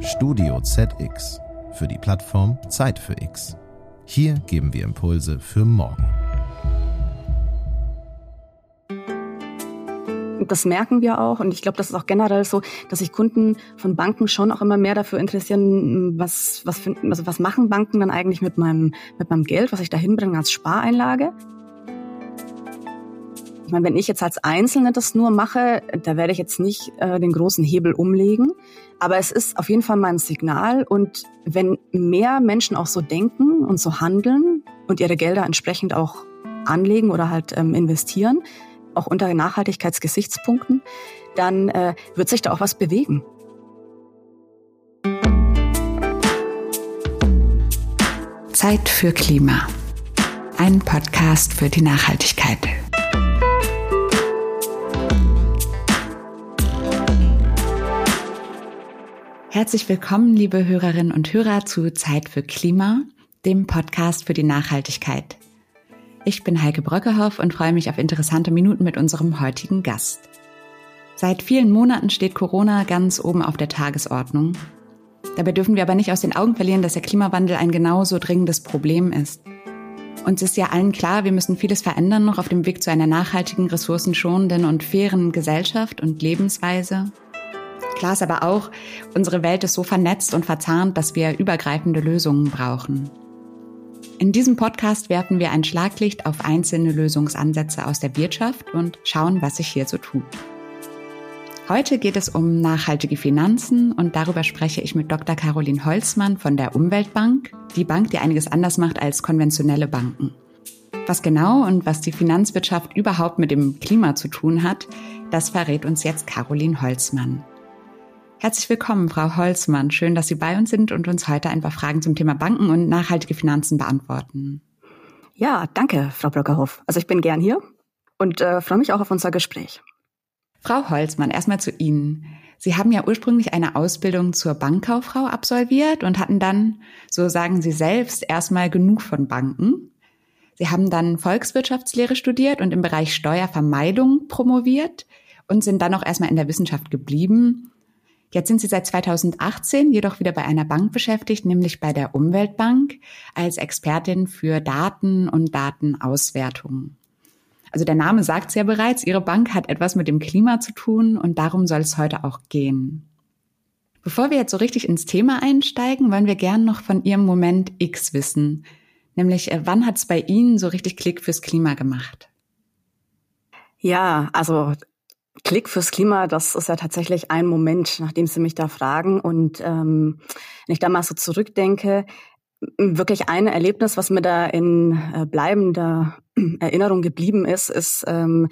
Studio ZX für die Plattform Zeit für X. Hier geben wir Impulse für morgen. Das merken wir auch und ich glaube, das ist auch generell so, dass sich Kunden von Banken schon auch immer mehr dafür interessieren, was, was, finden, also was machen Banken dann eigentlich mit meinem, mit meinem Geld, was ich da hinbringe als Spareinlage. Ich meine, wenn ich jetzt als Einzelne das nur mache, da werde ich jetzt nicht äh, den großen Hebel umlegen. Aber es ist auf jeden Fall mal ein Signal. Und wenn mehr Menschen auch so denken und so handeln und ihre Gelder entsprechend auch anlegen oder halt ähm, investieren, auch unter Nachhaltigkeitsgesichtspunkten, dann äh, wird sich da auch was bewegen. Zeit für Klima. Ein Podcast für die Nachhaltigkeit. Herzlich willkommen, liebe Hörerinnen und Hörer, zu Zeit für Klima, dem Podcast für die Nachhaltigkeit. Ich bin Heike Bröckehoff und freue mich auf interessante Minuten mit unserem heutigen Gast. Seit vielen Monaten steht Corona ganz oben auf der Tagesordnung. Dabei dürfen wir aber nicht aus den Augen verlieren, dass der Klimawandel ein genauso dringendes Problem ist. Uns ist ja allen klar, wir müssen vieles verändern noch auf dem Weg zu einer nachhaltigen, ressourcenschonenden und fairen Gesellschaft und Lebensweise. Klar ist aber auch, unsere Welt ist so vernetzt und verzahnt, dass wir übergreifende Lösungen brauchen. In diesem Podcast werfen wir ein Schlaglicht auf einzelne Lösungsansätze aus der Wirtschaft und schauen, was sich hier so tut. Heute geht es um nachhaltige Finanzen und darüber spreche ich mit Dr. Caroline Holzmann von der Umweltbank, die Bank, die einiges anders macht als konventionelle Banken. Was genau und was die Finanzwirtschaft überhaupt mit dem Klima zu tun hat, das verrät uns jetzt Caroline Holzmann. Herzlich willkommen, Frau Holzmann. Schön, dass Sie bei uns sind und uns heute ein paar Fragen zum Thema Banken und nachhaltige Finanzen beantworten. Ja, danke, Frau Bröckerhoff. Also ich bin gern hier und äh, freue mich auch auf unser Gespräch. Frau Holzmann, erstmal zu Ihnen. Sie haben ja ursprünglich eine Ausbildung zur Bankkauffrau absolviert und hatten dann, so sagen Sie selbst, erstmal genug von Banken. Sie haben dann Volkswirtschaftslehre studiert und im Bereich Steuervermeidung promoviert und sind dann auch erstmal in der Wissenschaft geblieben Jetzt sind Sie seit 2018 jedoch wieder bei einer Bank beschäftigt, nämlich bei der Umweltbank als Expertin für Daten und Datenauswertung. Also der Name sagt es ja bereits, Ihre Bank hat etwas mit dem Klima zu tun und darum soll es heute auch gehen. Bevor wir jetzt so richtig ins Thema einsteigen, wollen wir gern noch von Ihrem Moment X wissen. Nämlich, äh, wann hat es bei Ihnen so richtig Klick fürs Klima gemacht? Ja, also Klick fürs Klima, das ist ja tatsächlich ein Moment, nachdem Sie mich da fragen. Und ähm, wenn ich da mal so zurückdenke, wirklich ein Erlebnis, was mir da in äh, bleibender Erinnerung geblieben ist, ist, ähm,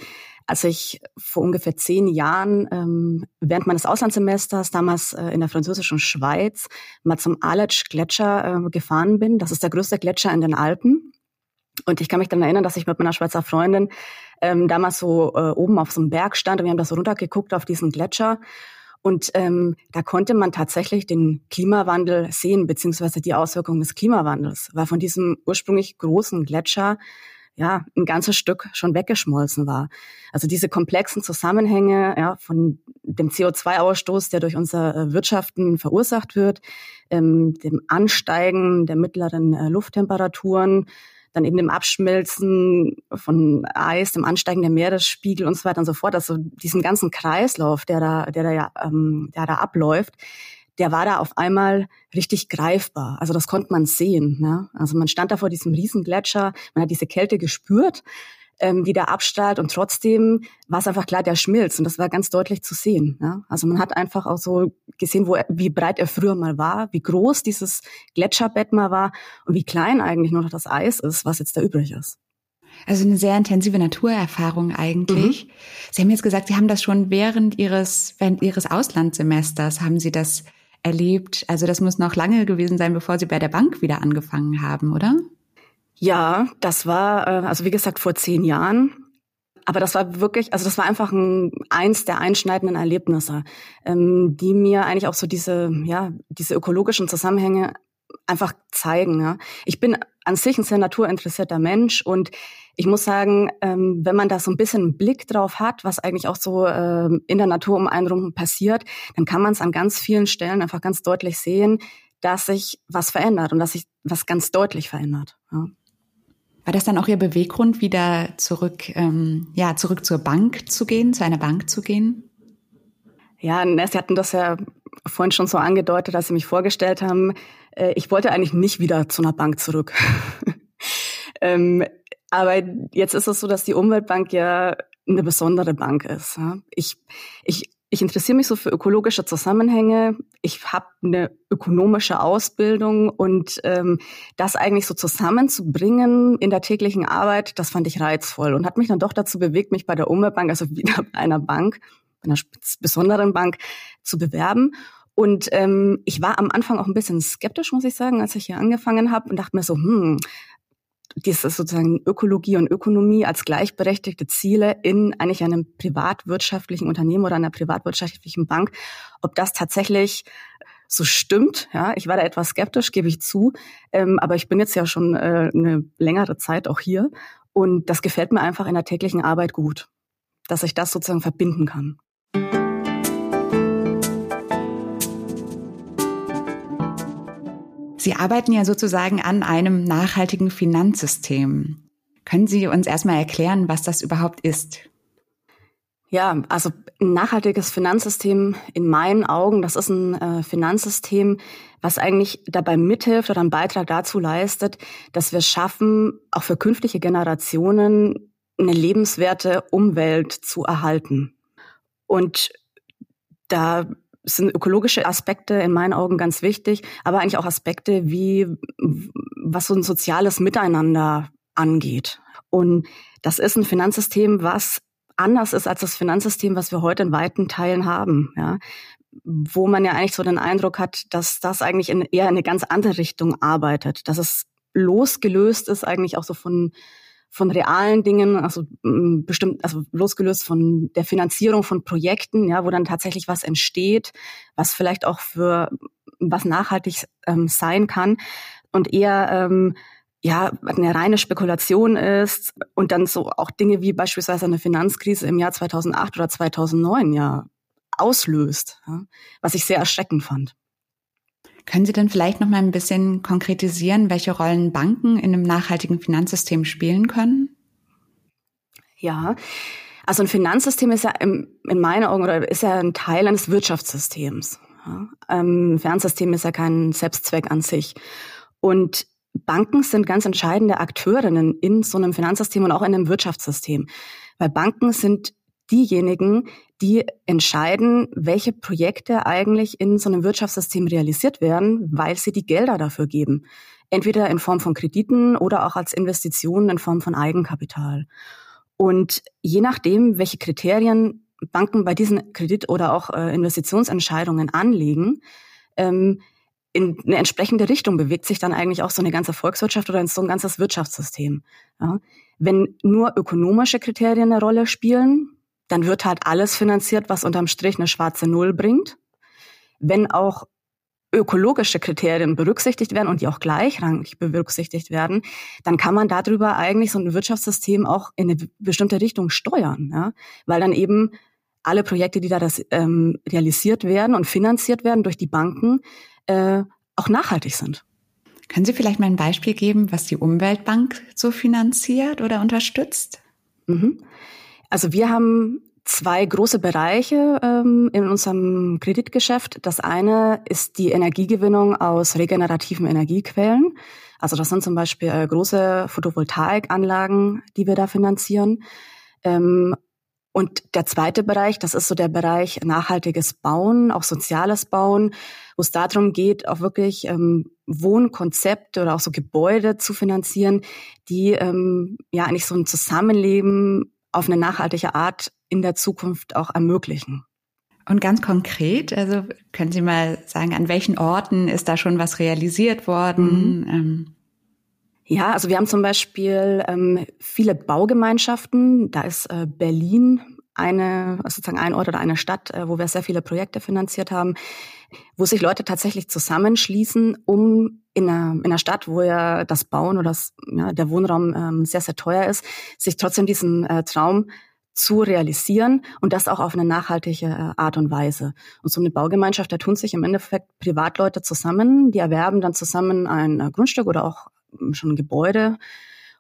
als ich vor ungefähr zehn Jahren ähm, während meines Auslandssemesters, damals äh, in der französischen Schweiz, mal zum Aletsch-Gletscher äh, gefahren bin. Das ist der größte Gletscher in den Alpen. Und ich kann mich dann erinnern, dass ich mit meiner Schweizer Freundin ähm, damals so äh, oben auf so einem Berg stand und wir haben da so runtergeguckt auf diesen Gletscher. Und ähm, da konnte man tatsächlich den Klimawandel sehen, beziehungsweise die Auswirkungen des Klimawandels, weil von diesem ursprünglich großen Gletscher ja ein ganzes Stück schon weggeschmolzen war. Also diese komplexen Zusammenhänge ja, von dem CO2-Ausstoß, der durch unser äh, Wirtschaften verursacht wird, ähm, dem Ansteigen der mittleren äh, Lufttemperaturen, dann eben dem Abschmelzen von Eis, dem Ansteigen der Meeresspiegel und so weiter und so fort. Also diesen ganzen Kreislauf, der da, der da ja, ähm, der da abläuft, der war da auf einmal richtig greifbar. Also das konnte man sehen. Ne? Also man stand da vor diesem Riesengletscher, man hat diese Kälte gespürt, ähm, die da abstrahlt und trotzdem war es einfach klar, der schmilzt und das war ganz deutlich zu sehen. Ja? Also man hat einfach auch so gesehen, wo er, wie breit er früher mal war, wie groß dieses Gletscherbett mal war und wie klein eigentlich nur noch das Eis ist, was jetzt da übrig ist. Also eine sehr intensive Naturerfahrung eigentlich. Mhm. Sie haben jetzt gesagt, Sie haben das schon während Ihres, während Ihres Auslandssemesters haben Sie das erlebt. Also das muss noch lange gewesen sein, bevor Sie bei der Bank wieder angefangen haben, oder? Ja, das war, äh, also wie gesagt, vor zehn Jahren. Aber das war wirklich, also das war einfach ein, eins der einschneidenden Erlebnisse, ähm, die mir eigentlich auch so diese, ja, diese ökologischen Zusammenhänge einfach zeigen. Ja. Ich bin an sich ein sehr naturinteressierter Mensch und ich muss sagen, ähm, wenn man da so ein bisschen einen Blick drauf hat, was eigentlich auch so ähm, in der Natur um einen rum passiert, dann kann man es an ganz vielen Stellen einfach ganz deutlich sehen, dass sich was verändert und dass sich was ganz deutlich verändert. Ja. War das dann auch Ihr Beweggrund, wieder zurück, ähm, ja, zurück zur Bank zu gehen, zu einer Bank zu gehen? Ja, Sie hatten das ja vorhin schon so angedeutet, als Sie mich vorgestellt haben. Äh, ich wollte eigentlich nicht wieder zu einer Bank zurück. ähm, aber jetzt ist es so, dass die Umweltbank ja eine besondere Bank ist. Ich, ich, ich interessiere mich so für ökologische Zusammenhänge. Ich habe eine ökonomische Ausbildung und ähm, das eigentlich so zusammenzubringen in der täglichen Arbeit, das fand ich reizvoll und hat mich dann doch dazu bewegt, mich bei der Umweltbank, also wieder bei einer Bank, einer besonderen Bank, zu bewerben. Und ähm, ich war am Anfang auch ein bisschen skeptisch, muss ich sagen, als ich hier angefangen habe und dachte mir so, hm, diese sozusagen Ökologie und Ökonomie als gleichberechtigte Ziele in eigentlich einem privatwirtschaftlichen Unternehmen oder einer privatwirtschaftlichen Bank, ob das tatsächlich so stimmt. Ja, ich war da etwas skeptisch, gebe ich zu, ähm, aber ich bin jetzt ja schon äh, eine längere Zeit auch hier und das gefällt mir einfach in der täglichen Arbeit gut, dass ich das sozusagen verbinden kann. Sie arbeiten ja sozusagen an einem nachhaltigen Finanzsystem. Können Sie uns erstmal erklären, was das überhaupt ist? Ja, also ein nachhaltiges Finanzsystem in meinen Augen, das ist ein äh, Finanzsystem, was eigentlich dabei mithilft oder einen Beitrag dazu leistet, dass wir schaffen, auch für künftige Generationen eine lebenswerte Umwelt zu erhalten. Und da sind ökologische Aspekte in meinen Augen ganz wichtig, aber eigentlich auch Aspekte wie, was so ein soziales Miteinander angeht. Und das ist ein Finanzsystem, was anders ist als das Finanzsystem, was wir heute in weiten Teilen haben, ja. Wo man ja eigentlich so den Eindruck hat, dass das eigentlich in eher in eine ganz andere Richtung arbeitet, dass es losgelöst ist eigentlich auch so von von realen Dingen, also mm, bestimmt, also losgelöst von der Finanzierung von Projekten, ja, wo dann tatsächlich was entsteht, was vielleicht auch für was nachhaltig ähm, sein kann und eher ähm, ja eine reine Spekulation ist und dann so auch Dinge wie beispielsweise eine Finanzkrise im Jahr 2008 oder 2009 ja auslöst, ja, was ich sehr erschreckend fand. Können Sie denn vielleicht noch mal ein bisschen konkretisieren, welche Rollen Banken in einem nachhaltigen Finanzsystem spielen können? Ja, also ein Finanzsystem ist ja im, in meinen Augen oder ist ja ein Teil eines Wirtschaftssystems. Ja, ähm, ein Finanzsystem ist ja kein Selbstzweck an sich. Und Banken sind ganz entscheidende Akteurinnen in so einem Finanzsystem und auch in einem Wirtschaftssystem. Weil Banken sind diejenigen, die entscheiden, welche Projekte eigentlich in so einem Wirtschaftssystem realisiert werden, weil sie die Gelder dafür geben. Entweder in Form von Krediten oder auch als Investitionen in Form von Eigenkapital. Und je nachdem, welche Kriterien Banken bei diesen Kredit- oder auch äh, Investitionsentscheidungen anlegen, ähm, in eine entsprechende Richtung bewegt sich dann eigentlich auch so eine ganze Volkswirtschaft oder so ein ganzes Wirtschaftssystem. Ja. Wenn nur ökonomische Kriterien eine Rolle spielen, dann wird halt alles finanziert, was unterm Strich eine schwarze Null bringt. Wenn auch ökologische Kriterien berücksichtigt werden und die auch gleichrangig berücksichtigt werden, dann kann man darüber eigentlich so ein Wirtschaftssystem auch in eine bestimmte Richtung steuern, ja? weil dann eben alle Projekte, die da das, ähm, realisiert werden und finanziert werden durch die Banken, äh, auch nachhaltig sind. Können Sie vielleicht mal ein Beispiel geben, was die Umweltbank so finanziert oder unterstützt? Mhm. Also wir haben zwei große Bereiche ähm, in unserem Kreditgeschäft. Das eine ist die Energiegewinnung aus regenerativen Energiequellen. Also das sind zum Beispiel äh, große Photovoltaikanlagen, die wir da finanzieren. Ähm, und der zweite Bereich, das ist so der Bereich nachhaltiges Bauen, auch soziales Bauen, wo es darum geht, auch wirklich ähm, Wohnkonzepte oder auch so Gebäude zu finanzieren, die ähm, ja eigentlich so ein Zusammenleben auf eine nachhaltige Art in der Zukunft auch ermöglichen. Und ganz konkret, also können Sie mal sagen, an welchen Orten ist da schon was realisiert worden? Mhm. Ähm. Ja, also wir haben zum Beispiel ähm, viele Baugemeinschaften. Da ist äh, Berlin eine, sozusagen ein Ort oder eine Stadt, äh, wo wir sehr viele Projekte finanziert haben, wo sich Leute tatsächlich zusammenschließen, um in einer, in einer Stadt, wo ja das Bauen oder das, ja, der Wohnraum ähm, sehr, sehr teuer ist, sich trotzdem diesen äh, Traum zu realisieren und das auch auf eine nachhaltige äh, Art und Weise. Und so eine Baugemeinschaft, da tun sich im Endeffekt Privatleute zusammen, die erwerben dann zusammen ein äh, Grundstück oder auch ähm, schon ein Gebäude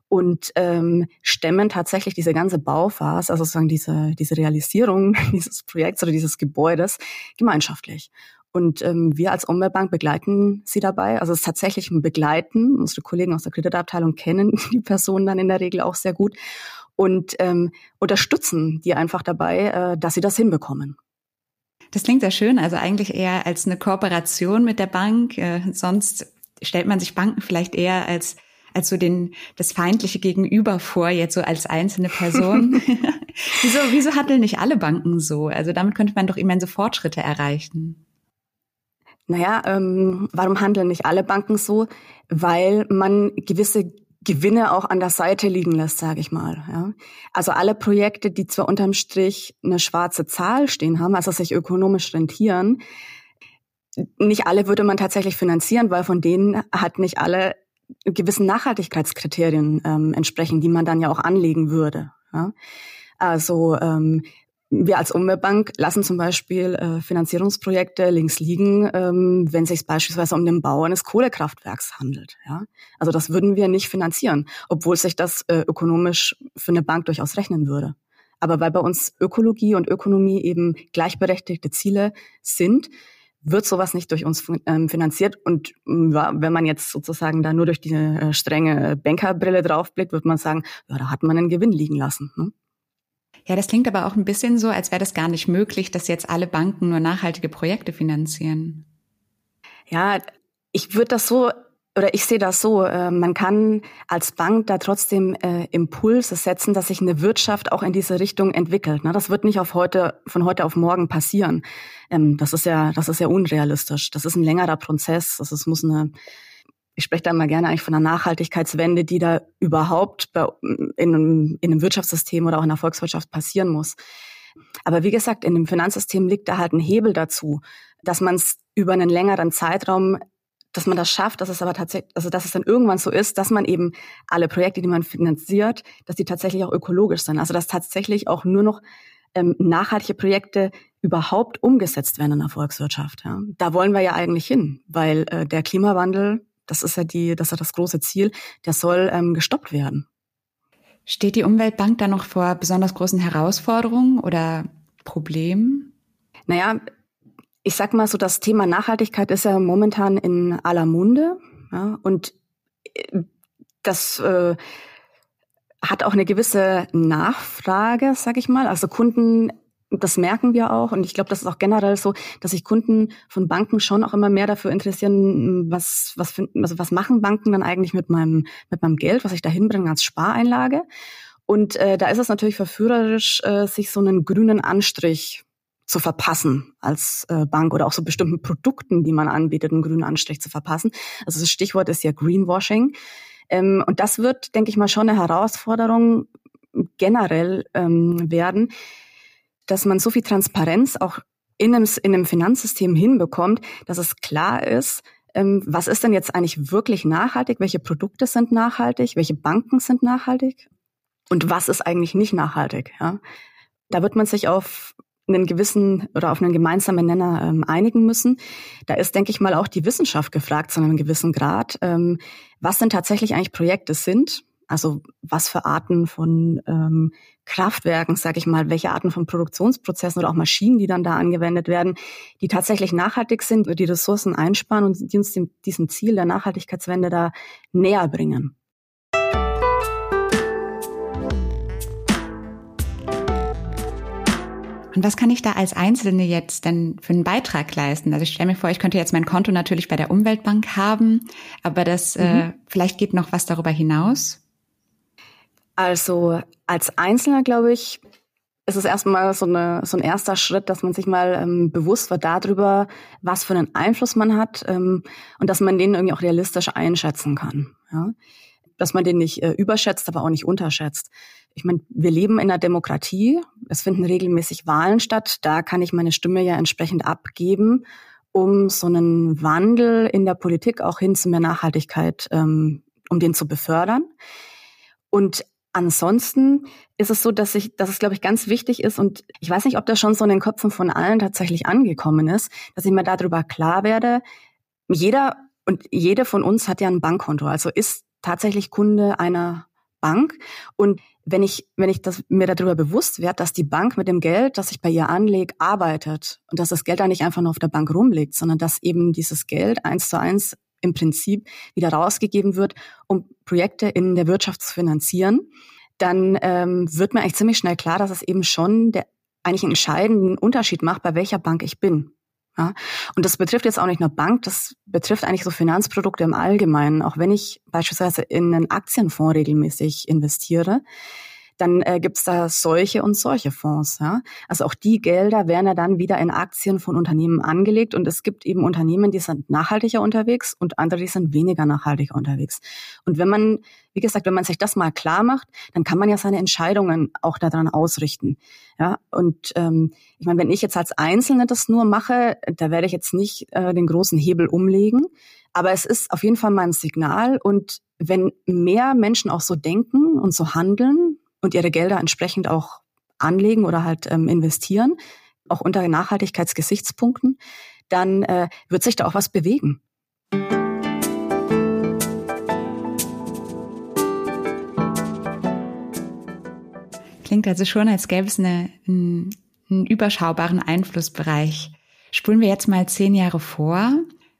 und ähm, stemmen tatsächlich diese ganze Bauphase, also sozusagen diese, diese Realisierung dieses Projekts oder dieses Gebäudes gemeinschaftlich. Und ähm, wir als Umweltbank begleiten sie dabei. Also es ist tatsächlich ein Begleiten. Unsere Kollegen aus der Kreditabteilung kennen die Personen dann in der Regel auch sehr gut und ähm, unterstützen die einfach dabei, äh, dass sie das hinbekommen. Das klingt sehr schön, also eigentlich eher als eine Kooperation mit der Bank. Äh, sonst stellt man sich Banken vielleicht eher als als so den das feindliche Gegenüber vor, jetzt so als einzelne Person. wieso, wieso handeln nicht alle Banken so? Also damit könnte man doch immense Fortschritte erreichen. Naja, ähm, warum handeln nicht alle Banken so? Weil man gewisse Gewinne auch an der Seite liegen lässt, sage ich mal. Ja. Also alle Projekte, die zwar unterm Strich eine schwarze Zahl stehen haben, also sich ökonomisch rentieren, nicht alle würde man tatsächlich finanzieren, weil von denen hat nicht alle gewissen Nachhaltigkeitskriterien ähm, entsprechen, die man dann ja auch anlegen würde. Ja. Also ähm, wir als Umweltbank lassen zum Beispiel äh, Finanzierungsprojekte links liegen, ähm, wenn es sich beispielsweise um den Bau eines Kohlekraftwerks handelt. Ja? Also das würden wir nicht finanzieren, obwohl sich das äh, ökonomisch für eine Bank durchaus rechnen würde. Aber weil bei uns Ökologie und Ökonomie eben gleichberechtigte Ziele sind, wird sowas nicht durch uns ähm, finanziert. Und ja, wenn man jetzt sozusagen da nur durch die äh, strenge Bankerbrille draufblickt, wird man sagen, ja, da hat man einen Gewinn liegen lassen. Ne? Ja, das klingt aber auch ein bisschen so, als wäre das gar nicht möglich, dass jetzt alle Banken nur nachhaltige Projekte finanzieren. Ja, ich würde das so oder ich sehe das so, äh, man kann als Bank da trotzdem äh, Impulse setzen, dass sich eine Wirtschaft auch in diese Richtung entwickelt. Ne? Das wird nicht auf heute, von heute auf morgen passieren. Ähm, das ist ja, das ist ja unrealistisch. Das ist ein längerer Prozess. Das ist, muss eine, ich spreche da mal gerne eigentlich von einer Nachhaltigkeitswende, die da überhaupt in, einem, in einem Wirtschaftssystem oder auch in der Volkswirtschaft passieren muss. Aber wie gesagt, in dem Finanzsystem liegt da halt ein Hebel dazu, dass man es über einen längeren Zeitraum, dass man das schafft, dass es aber tatsächlich, also dass es dann irgendwann so ist, dass man eben alle Projekte, die man finanziert, dass die tatsächlich auch ökologisch sind. Also dass tatsächlich auch nur noch ähm, nachhaltige Projekte überhaupt umgesetzt werden in der Volkswirtschaft. Ja. Da wollen wir ja eigentlich hin, weil äh, der Klimawandel das ist ja die, das ist ja das große Ziel. Der soll ähm, gestoppt werden. Steht die Umweltbank da noch vor besonders großen Herausforderungen oder Problemen? Naja, ich sag mal so, das Thema Nachhaltigkeit ist ja momentan in aller Munde. Ja, und äh, das äh, hat auch eine gewisse Nachfrage, sag ich mal. Also Kunden das merken wir auch und ich glaube, das ist auch generell so, dass sich Kunden von Banken schon auch immer mehr dafür interessieren, was was finden, also was machen Banken dann eigentlich mit meinem mit meinem Geld, was ich da hinbringe als Spareinlage. Und äh, da ist es natürlich verführerisch, äh, sich so einen grünen Anstrich zu verpassen als äh, Bank oder auch so bestimmten Produkten, die man anbietet, einen grünen Anstrich zu verpassen. Also das Stichwort ist ja Greenwashing. Ähm, und das wird, denke ich mal, schon eine Herausforderung generell ähm, werden, dass man so viel Transparenz auch in einem, in einem Finanzsystem hinbekommt, dass es klar ist, ähm, was ist denn jetzt eigentlich wirklich nachhaltig, welche Produkte sind nachhaltig, welche Banken sind nachhaltig und was ist eigentlich nicht nachhaltig. Ja? Da wird man sich auf einen gewissen oder auf einen gemeinsamen Nenner ähm, einigen müssen. Da ist, denke ich mal, auch die Wissenschaft gefragt zu einem gewissen Grad, ähm, was denn tatsächlich eigentlich Projekte sind also was für Arten von ähm, Kraftwerken, sage ich mal, welche Arten von Produktionsprozessen oder auch Maschinen, die dann da angewendet werden, die tatsächlich nachhaltig sind, die Ressourcen einsparen und die uns dem, diesem Ziel der Nachhaltigkeitswende da näher bringen. Und was kann ich da als Einzelne jetzt denn für einen Beitrag leisten? Also ich stelle mir vor, ich könnte jetzt mein Konto natürlich bei der Umweltbank haben, aber das mhm. äh, vielleicht geht noch was darüber hinaus. Also als Einzelner, glaube ich, ist es erstmal so, eine, so ein erster Schritt, dass man sich mal ähm, bewusst wird darüber, was für einen Einfluss man hat ähm, und dass man den irgendwie auch realistisch einschätzen kann. Ja? Dass man den nicht äh, überschätzt, aber auch nicht unterschätzt. Ich meine, wir leben in einer Demokratie. Es finden regelmäßig Wahlen statt. Da kann ich meine Stimme ja entsprechend abgeben, um so einen Wandel in der Politik auch hin zu mehr Nachhaltigkeit, ähm, um den zu befördern. Und ansonsten ist es so, dass ich, dass es, glaube ich, ganz wichtig ist und ich weiß nicht, ob das schon so in den Köpfen von allen tatsächlich angekommen ist, dass ich mir darüber klar werde, jeder und jede von uns hat ja ein Bankkonto, also ist tatsächlich Kunde einer Bank und wenn ich, wenn ich das, mir darüber bewusst werde, dass die Bank mit dem Geld, das ich bei ihr anlege, arbeitet und dass das Geld da nicht einfach nur auf der Bank rumliegt, sondern dass eben dieses Geld eins zu eins im Prinzip wieder rausgegeben wird, um Projekte in der Wirtschaft zu finanzieren, dann ähm, wird mir eigentlich ziemlich schnell klar, dass es eben schon der eigentlich einen entscheidenden Unterschied macht, bei welcher Bank ich bin. Ja? Und das betrifft jetzt auch nicht nur Bank, das betrifft eigentlich so Finanzprodukte im Allgemeinen. Auch wenn ich beispielsweise in einen Aktienfonds regelmäßig investiere, dann äh, gibt es da solche und solche Fonds. Ja? Also auch die Gelder werden ja dann wieder in Aktien von Unternehmen angelegt und es gibt eben Unternehmen, die sind nachhaltiger unterwegs und andere, die sind weniger nachhaltiger unterwegs. Und wenn man, wie gesagt, wenn man sich das mal klar macht, dann kann man ja seine Entscheidungen auch daran ausrichten. Ja, und ähm, ich meine, wenn ich jetzt als Einzelne das nur mache, da werde ich jetzt nicht äh, den großen Hebel umlegen. Aber es ist auf jeden Fall mal ein Signal. Und wenn mehr Menschen auch so denken und so handeln, und ihre Gelder entsprechend auch anlegen oder halt ähm, investieren, auch unter Nachhaltigkeitsgesichtspunkten, dann äh, wird sich da auch was bewegen. Klingt also schon, als gäbe es eine, einen, einen überschaubaren Einflussbereich. Spulen wir jetzt mal zehn Jahre vor.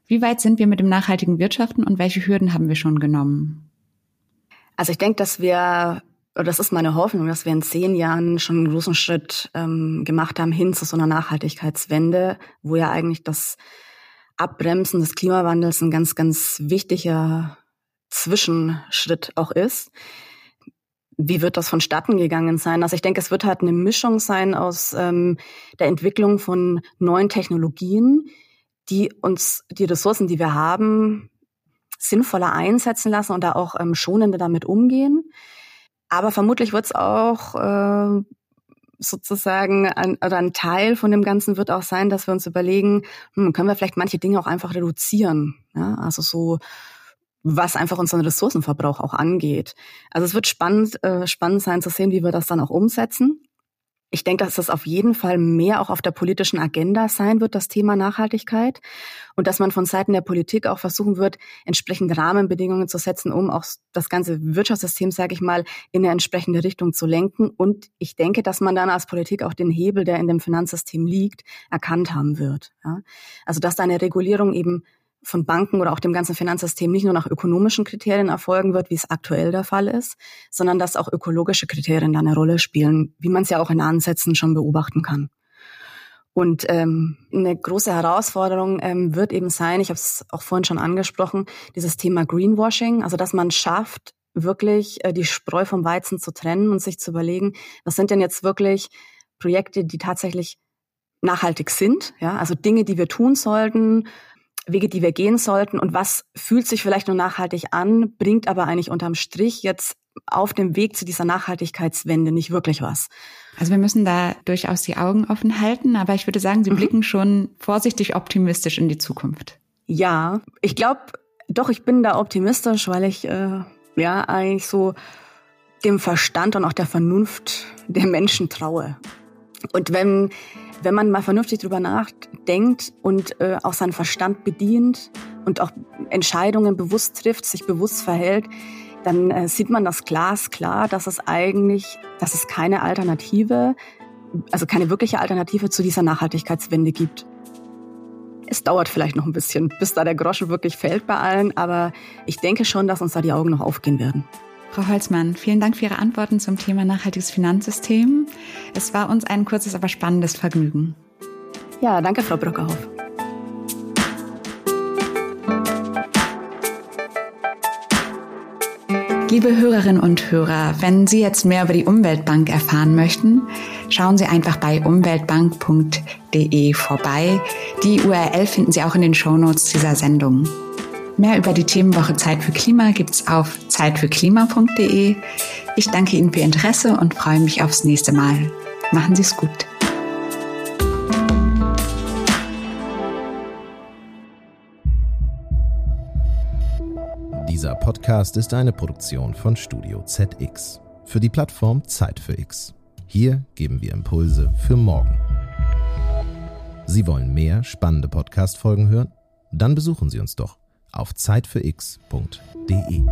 Wie weit sind wir mit dem nachhaltigen Wirtschaften und welche Hürden haben wir schon genommen? Also ich denke, dass wir das ist meine Hoffnung, dass wir in zehn Jahren schon einen großen Schritt ähm, gemacht haben hin zu so einer Nachhaltigkeitswende, wo ja eigentlich das Abbremsen des Klimawandels ein ganz, ganz wichtiger Zwischenschritt auch ist. Wie wird das vonstatten gegangen sein? Also ich denke, es wird halt eine Mischung sein aus ähm, der Entwicklung von neuen Technologien, die uns die Ressourcen, die wir haben, sinnvoller einsetzen lassen und da auch ähm, schonender damit umgehen. Aber vermutlich wird es auch äh, sozusagen ein, oder ein Teil von dem Ganzen wird auch sein, dass wir uns überlegen, hm, können wir vielleicht manche Dinge auch einfach reduzieren. Ja? Also so was einfach unseren Ressourcenverbrauch auch angeht. Also es wird spannend, äh, spannend sein zu sehen, wie wir das dann auch umsetzen. Ich denke, dass das auf jeden Fall mehr auch auf der politischen Agenda sein wird, das Thema Nachhaltigkeit. Und dass man von Seiten der Politik auch versuchen wird, entsprechend Rahmenbedingungen zu setzen, um auch das ganze Wirtschaftssystem, sage ich mal, in eine entsprechende Richtung zu lenken. Und ich denke, dass man dann als Politik auch den Hebel, der in dem Finanzsystem liegt, erkannt haben wird. Ja? Also dass da eine Regulierung eben von Banken oder auch dem ganzen Finanzsystem nicht nur nach ökonomischen Kriterien erfolgen wird, wie es aktuell der Fall ist, sondern dass auch ökologische Kriterien da eine Rolle spielen, wie man es ja auch in Ansätzen schon beobachten kann. Und ähm, eine große Herausforderung ähm, wird eben sein, ich habe es auch vorhin schon angesprochen, dieses Thema Greenwashing, also dass man schafft, wirklich äh, die Spreu vom Weizen zu trennen und sich zu überlegen, was sind denn jetzt wirklich Projekte, die tatsächlich nachhaltig sind, ja, also Dinge, die wir tun sollten, Wege, die wir gehen sollten und was fühlt sich vielleicht nur nachhaltig an, bringt aber eigentlich unterm Strich jetzt auf dem Weg zu dieser Nachhaltigkeitswende nicht wirklich was. Also wir müssen da durchaus die Augen offen halten, aber ich würde sagen, Sie mhm. blicken schon vorsichtig optimistisch in die Zukunft. Ja, ich glaube, doch, ich bin da optimistisch, weil ich äh, ja eigentlich so dem Verstand und auch der Vernunft der Menschen traue. Und wenn wenn man mal vernünftig drüber nachdenkt und äh, auch seinen Verstand bedient und auch Entscheidungen bewusst trifft, sich bewusst verhält, dann äh, sieht man das glasklar, dass es eigentlich, dass es keine Alternative, also keine wirkliche Alternative zu dieser Nachhaltigkeitswende gibt. Es dauert vielleicht noch ein bisschen, bis da der Groschen wirklich fällt bei allen, aber ich denke schon, dass uns da die Augen noch aufgehen werden. Frau Holzmann, vielen Dank für Ihre Antworten zum Thema nachhaltiges Finanzsystem. Es war uns ein kurzes, aber spannendes Vergnügen. Ja, danke, Frau Brockerhoff. Liebe Hörerinnen und Hörer, wenn Sie jetzt mehr über die Umweltbank erfahren möchten, schauen Sie einfach bei umweltbank.de vorbei. Die URL finden Sie auch in den Shownotes dieser Sendung. Mehr über die Themenwoche Zeit für Klima gibt's auf zeitfürklima.de. Ich danke Ihnen für Ihr Interesse und freue mich aufs nächste Mal. Machen Sie es gut. Dieser Podcast ist eine Produktion von Studio ZX für die Plattform Zeit für X. Hier geben wir Impulse für morgen. Sie wollen mehr spannende Podcast-Folgen hören? Dann besuchen Sie uns doch auf zeitfürx.de.